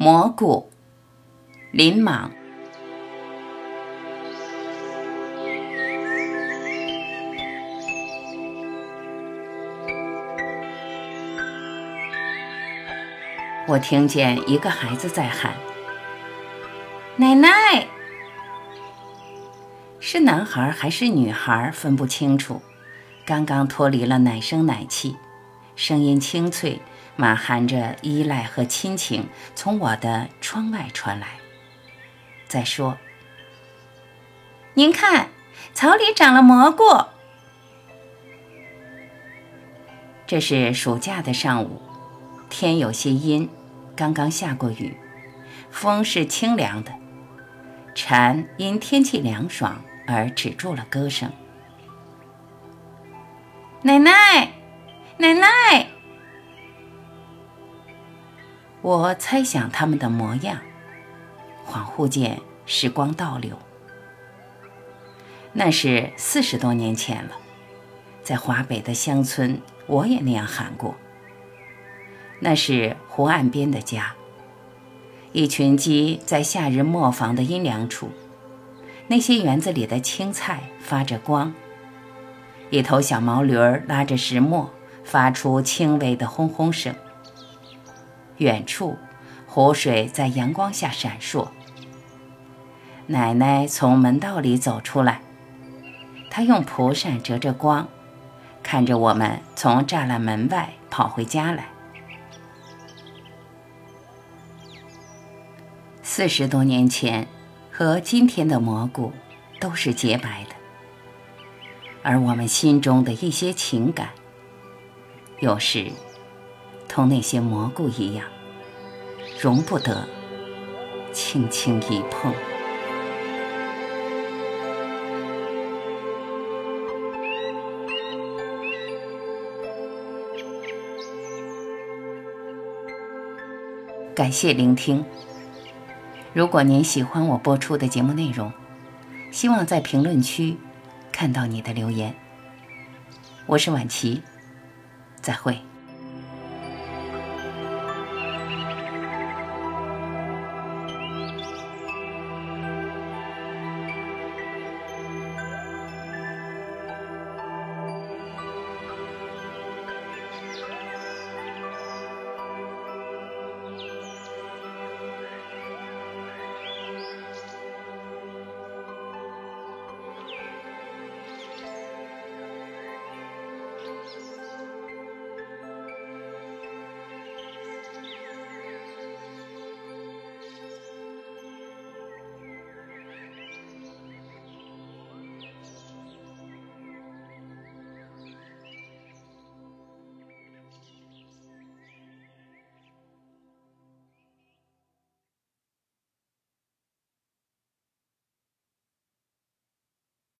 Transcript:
蘑菇，林莽。我听见一个孩子在喊：“奶奶！”是男孩还是女孩分不清楚。刚刚脱离了奶声奶气，声音清脆，满含着依赖和亲情，从我的窗外传来。再说：“您看，草里长了蘑菇。”这是暑假的上午，天有些阴。刚刚下过雨，风是清凉的，蝉因天气凉爽而止住了歌声。奶奶，奶奶，我猜想他们的模样，恍惚间时光倒流，那是四十多年前了，在华北的乡村，我也那样喊过。那是湖岸边的家，一群鸡在夏日磨坊的阴凉处，那些园子里的青菜发着光。一头小毛驴拉着石磨，发出轻微的轰轰声。远处，湖水在阳光下闪烁。奶奶从门道里走出来，她用蒲扇遮着光，看着我们从栅栏门外跑回家来。四十多年前，和今天的蘑菇都是洁白的，而我们心中的一些情感，有时同那些蘑菇一样，容不得轻轻一碰。感谢聆听。如果您喜欢我播出的节目内容，希望在评论区看到你的留言。我是婉琪，再会。